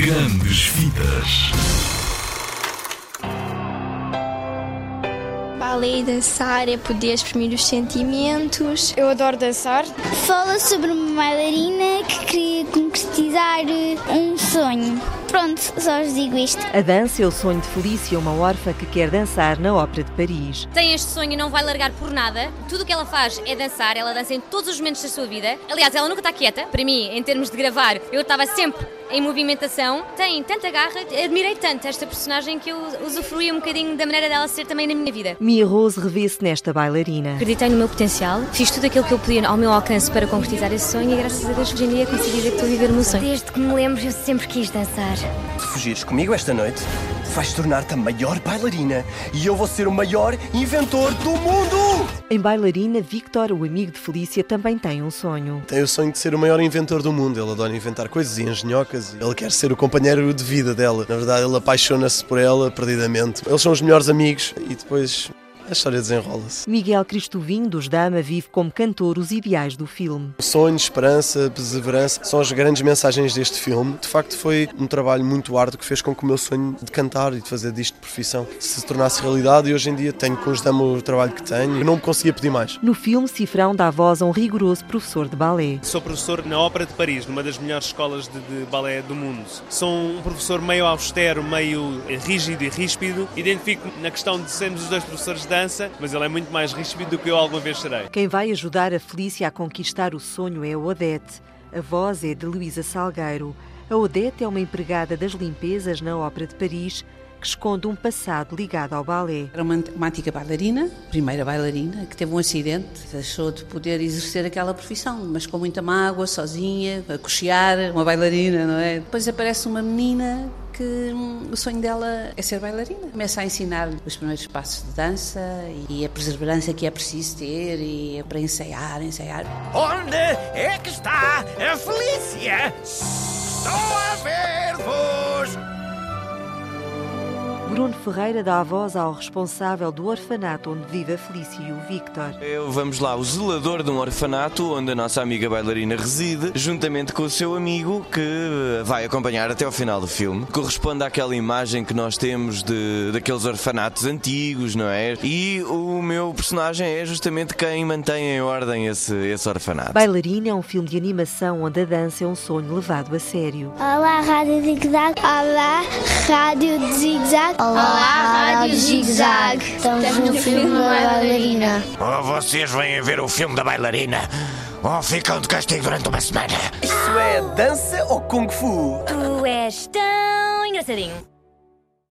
Grandes Vidas. Balé e dançar é poder exprimir os sentimentos. Eu adoro dançar. Fala sobre uma bailarina que queria concretizar um sonho. Pronto, só vos digo isto. A dança é o sonho de Felícia, uma órfã que quer dançar na Ópera de Paris. Tem este sonho e não vai largar por nada. Tudo o que ela faz é dançar, ela dança em todos os momentos da sua vida. Aliás, ela nunca está quieta. Para mim, em termos de gravar, eu estava sempre em movimentação. Tem tanta garra, admirei tanto esta personagem que eu usufruí um bocadinho da maneira dela ser também na minha vida. Mia Rose revê-se nesta bailarina. Acreditei no meu potencial, fiz tudo aquilo que eu podia ao meu alcance para concretizar esse sonho e graças a Deus hoje em dia consegui dizer que estou a viver o meu sonho. Desde que me lembro, eu sempre quis dançar. Se fugires comigo esta noite, vais tornar-te a maior bailarina e eu vou ser o maior inventor do mundo! Em bailarina, Victor, o amigo de Felícia, também tem um sonho. Tem o sonho de ser o maior inventor do mundo. Ele adora inventar coisas e engenhocas. Ele quer ser o companheiro de vida dela. Na verdade, ele apaixona-se por ela perdidamente. Eles são os melhores amigos e depois a história desenrola-se. Miguel Cristovinho, dos Dama, vive como cantor os ideais do filme. Sonho, esperança, perseverança são as grandes mensagens deste filme. De facto, foi um trabalho muito árduo que fez com que o meu sonho de cantar e de fazer disto de profissão se tornasse realidade e hoje em dia tenho com os Dama o trabalho que tenho. Eu não me conseguia pedir mais. No filme, Cifrão dá voz a um rigoroso professor de balé. Sou professor na Ópera de Paris, numa das melhores escolas de, de balé do mundo. Sou um professor meio austero, meio rígido e ríspido. Identifico na questão de sermos os dois professores de dança, mas ele é muito mais ríspido do que eu alguma vez serei. Quem vai ajudar a Felícia a conquistar o sonho é a Odete. A voz é de Luísa Salgueiro. A Odete é uma empregada das limpezas na Ópera de Paris que esconde um passado ligado ao balé. Era uma, uma antiga bailarina, primeira bailarina, que teve um acidente, deixou de poder exercer aquela profissão, mas com muita mágoa, sozinha, a cochear, uma bailarina, não é? Depois aparece uma menina que hum, o sonho dela é ser bailarina. Começa a ensinar os primeiros passos de dança e a perseverança que é preciso ter e é para ensaiar, ensaiar. Onde é que está a Felícia? Estou a ver-vos! Bruno Ferreira dá a voz ao responsável do orfanato onde vive a Felícia e o Victor. Eu, vamos lá, o zelador de um orfanato onde a nossa amiga bailarina reside, juntamente com o seu amigo que vai acompanhar até ao final do filme. Corresponde àquela imagem que nós temos de, daqueles orfanatos antigos, não é? E o meu personagem é justamente quem mantém em ordem esse, esse orfanato. Bailarina é um filme de animação onde a dança é um sonho levado a sério. Olá, Rádio Zig Zag. Olá, Rádio Zig Zag. Olá, Rádio Zig Zag. Estamos no filme da bailarina. Ou vocês vêm ver o filme da bailarina, ou ficam de castigo durante uma semana. Isso é dança ou kung fu? Tu és tão engraçadinho.